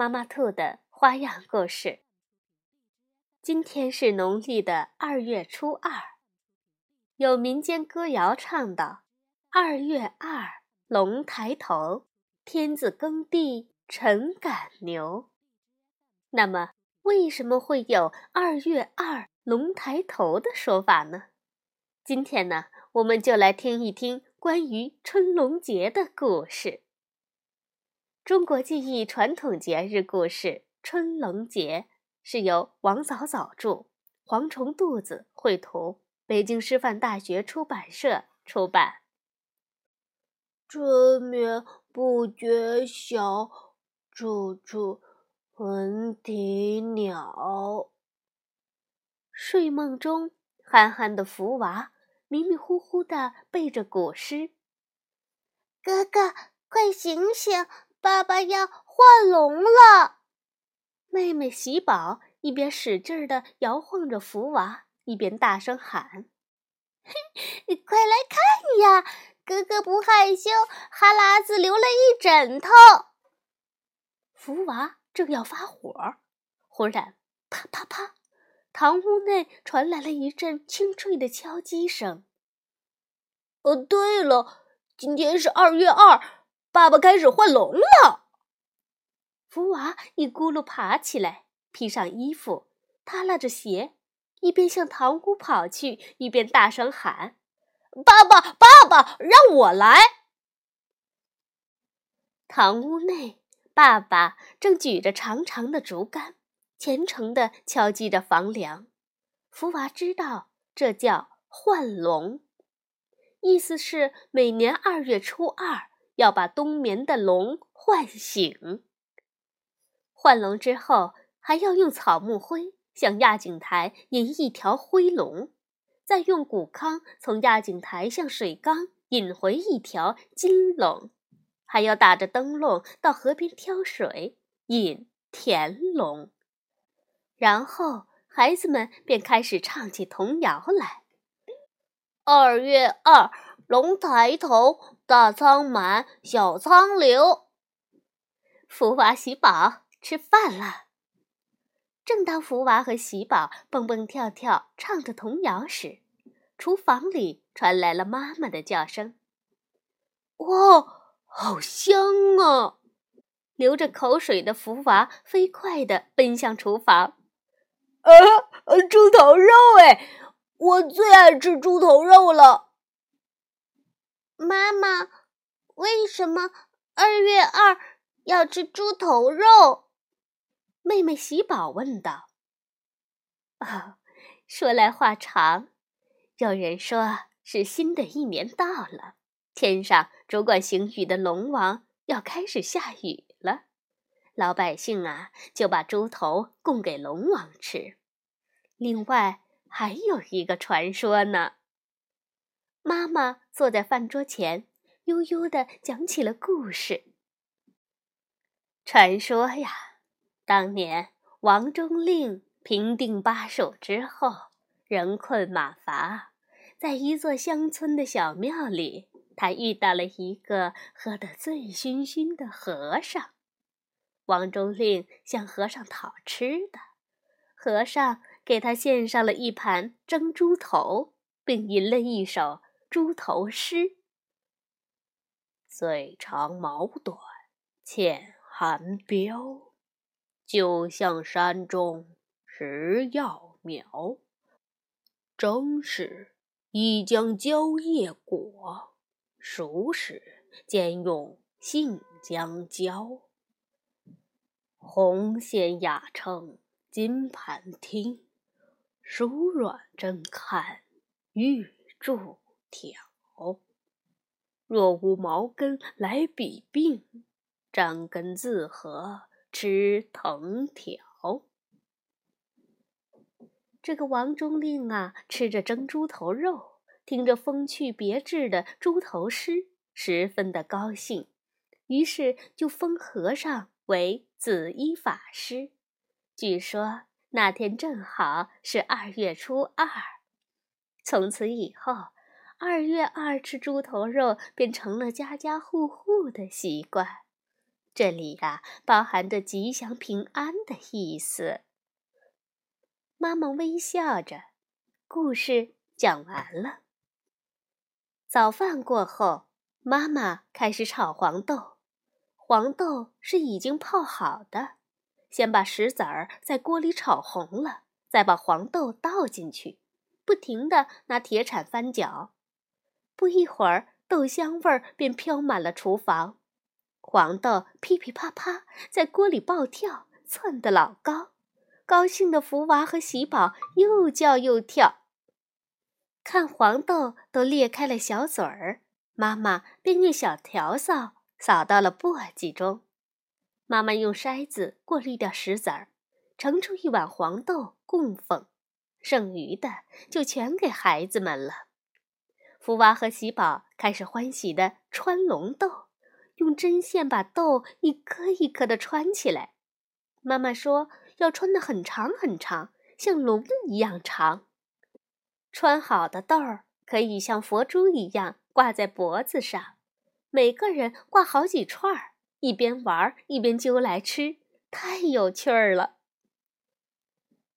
妈妈兔的花样故事。今天是农历的二月初二，有民间歌谣唱道：“二月二，龙抬头，天子耕地臣赶牛。”那么，为什么会有“二月二，龙抬头”的说法呢？今天呢，我们就来听一听关于春龙节的故事。中国记忆传统节日故事《春龙节》是由王早早著，蝗虫肚子绘图，北京师范大学出版社出版。春眠不觉晓，处处闻啼鸟。睡梦中，憨憨的福娃迷迷糊糊地背着古诗：“哥哥，快醒醒！”爸爸要换龙了，妹妹喜宝一边使劲的摇晃着福娃，一边大声喊：“嘿，你快来看呀！哥哥不害羞，哈喇子流了一枕头。”福娃正要发火，忽然啪啪啪，堂屋内传来了一阵清脆的敲击声。哦，对了，今天是二月二。爸爸开始换龙了。福娃一咕噜爬起来，披上衣服，耷拉着鞋，一边向堂屋跑去，一边大声喊：“爸爸，爸爸，让我来！”堂屋内，爸爸正举着长长的竹竿，虔诚地敲击着房梁。福娃知道，这叫换龙，意思是每年二月初二。要把冬眠的龙唤醒。换龙之后，还要用草木灰向亚井台引一条灰龙，再用谷糠从亚井台向水缸引回一条金龙，还要打着灯笼到河边挑水引田龙。然后，孩子们便开始唱起童谣来：“二月二。”龙抬头，大仓满，小仓流。福娃、喜宝吃饭了。正当福娃和喜宝蹦蹦跳跳唱着童谣时，厨房里传来了妈妈的叫声：“哇，好香啊！”流着口水的福娃飞快地奔向厨房。“啊，猪头肉哎，我最爱吃猪头肉了。”妈妈，为什么二月二要吃猪头肉？妹妹喜宝问道。哦，说来话长。有人说是新的一年到了，天上主管行雨的龙王要开始下雨了，老百姓啊就把猪头供给龙王吃。另外还有一个传说呢。妈妈坐在饭桌前，悠悠地讲起了故事。传说呀，当年王中令平定巴蜀之后，人困马乏，在一座乡村的小庙里，他遇到了一个喝得醉醺醺的和尚。王中令向和尚讨吃的，和尚给他献上了一盘蒸猪头，并吟了一首。猪头诗，最长毛短，欠寒标，就像山中食药苗。蒸时一将蕉叶裹，熟时兼用杏浆浇。红鲜雅称金盘听，酥软真看玉柱。条，若无毛根来比病，张根自合吃藤条。这个王中令啊，吃着蒸猪头肉，听着风趣别致的猪头诗，十分的高兴，于是就封和尚为紫衣法师。据说那天正好是二月初二，从此以后，二月二吃猪头肉便成了家家户户的习惯。这里呀，包含着吉祥平安的意思。妈妈微笑着，故事讲完了。早饭过后，妈妈开始炒黄豆。黄豆是已经泡好的，先把石子儿在锅里炒红了，再把黄豆倒进去，不停地拿铁铲翻搅。不一会儿，豆香味儿便飘满了厨房，黄豆噼噼啪啪在锅里爆跳，窜得老高。高兴的福娃和喜宝又叫又跳，看黄豆都裂开了小嘴儿，妈妈便用小笤帚扫到了簸箕中。妈妈用筛子过滤掉石子儿，盛出一碗黄豆供奉，剩余的就全给孩子们了。福娃和喜宝开始欢喜地穿龙豆，用针线把豆一颗一颗地穿起来。妈妈说。要穿得很长很长，像龙一样长。穿好的豆儿可以像佛珠一样挂在脖子上，每个人挂好几串儿，一边玩一边揪来吃，太有趣儿了。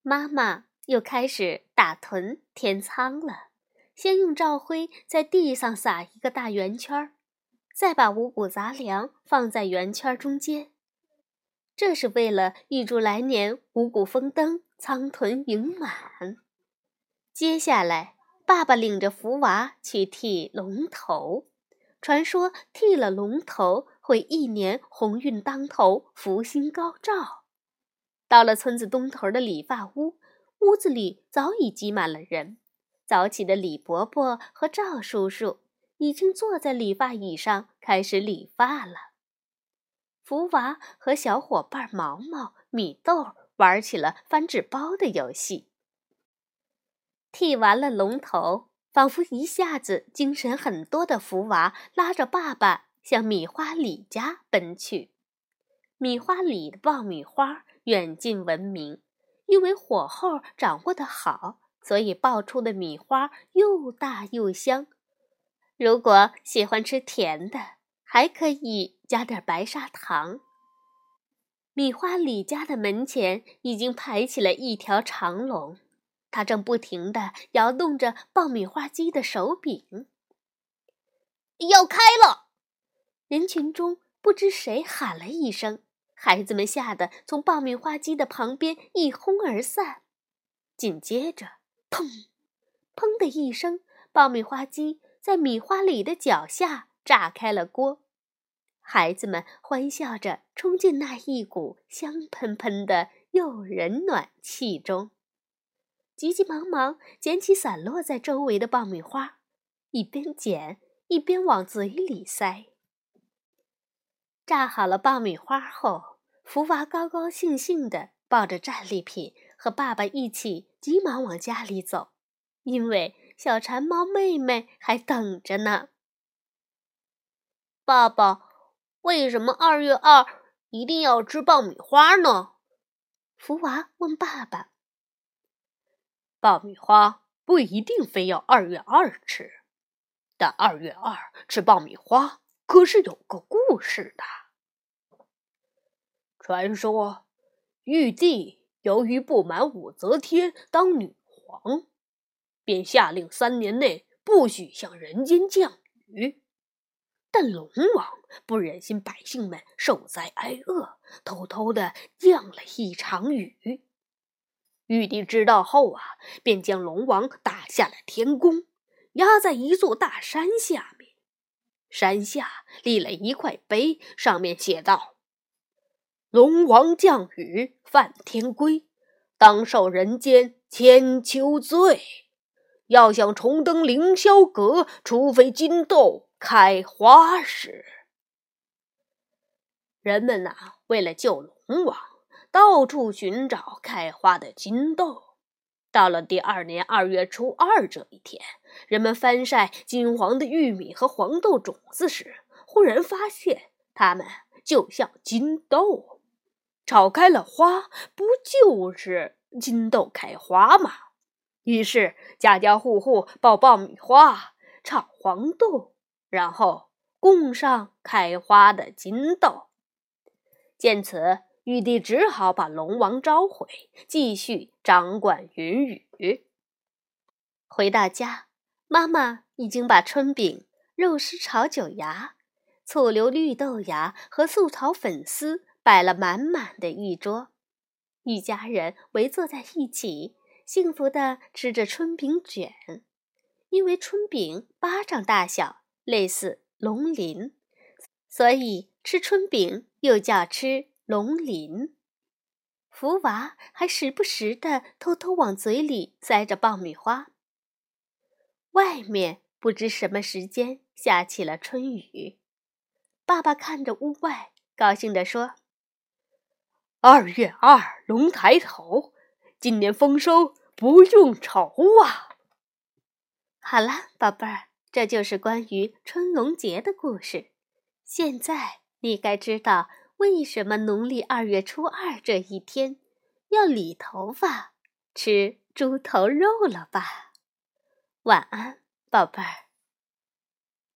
妈妈又开始打屯填仓了，先用灶灰在地上撒一个大圆圈，再把五谷杂粮放在圆圈中间。这是为了预祝来年五谷丰登、仓囤盈满。接下来，爸爸领着福娃去剃龙头。传说剃了龙头会一年鸿运当头、福星高照。到了村子东头的理发屋，屋子里早已挤满了人。早起的李伯伯和赵叔叔已经坐在理发椅上开始理发了。福娃和小伙伴毛毛、米豆玩起了翻纸包的游戏。剃完了龙头，仿佛一下子精神很多的福娃拉着爸爸向米花李家奔去。米花李的爆米花远近闻名，因为火候掌握的好，所以爆出的米花又大又香。如果喜欢吃甜的，还可以。加点白砂糖。米花李家的门前已经排起了一条长龙，他正不停地摇动着爆米花机的手柄。要开了！人群中不知谁喊了一声，孩子们吓得从爆米花机的旁边一哄而散。紧接着，砰！砰的一声，爆米花机在米花里的脚下炸开了锅。孩子们欢笑着冲进那一股香喷喷的诱人暖气中，急急忙忙捡起散落在周围的爆米花，一边捡一边往嘴里塞。炸好了爆米花后，福娃高高兴兴地抱着战利品和爸爸一起急忙往家里走，因为小馋猫妹妹还等着呢。爸爸。为什么二月二一定要吃爆米花呢？福娃问爸爸。爆米花不一定非要二月二吃，但二月二吃爆米花可是有个故事的。传说，玉帝由于不满武则天当女皇，便下令三年内不许向人间降雨。但龙王不忍心百姓们受灾挨饿，偷偷的降了一场雨。玉帝知道后啊，便将龙王打下了天宫，压在一座大山下面。山下立了一块碑，上面写道：“龙王降雨犯天规，当受人间千秋罪。要想重登凌霄阁，除非金豆。”开花时，人们呐，为了救龙王，到处寻找开花的金豆。到了第二年二月初二这一天，人们翻晒金黄的玉米和黄豆种子时，忽然发现它们就像金豆，炒开了花，不就是金豆开花吗？于是家家户户爆爆米花，炒黄豆，然后供上开花的金豆。见此。玉帝只好把龙王召回，继续掌管云雨。回到家，妈妈已经把春饼、肉丝炒韭芽、醋溜绿豆芽和素炒粉丝摆了满满的一桌，一家人围坐在一起，幸福地吃着春饼卷。因为春饼巴掌大小，类似龙鳞，所以吃春饼又叫吃。龙鳞，福娃还时不时的偷偷往嘴里塞着爆米花。外面不知什么时间下起了春雨，爸爸看着屋外，高兴地说：“二月二龙抬头，今年丰收不用愁啊！”好了，宝贝儿，这就是关于春龙节的故事。现在你该知道。为什么农历二月初二这一天要理头发、吃猪头肉了吧？晚安，宝贝儿。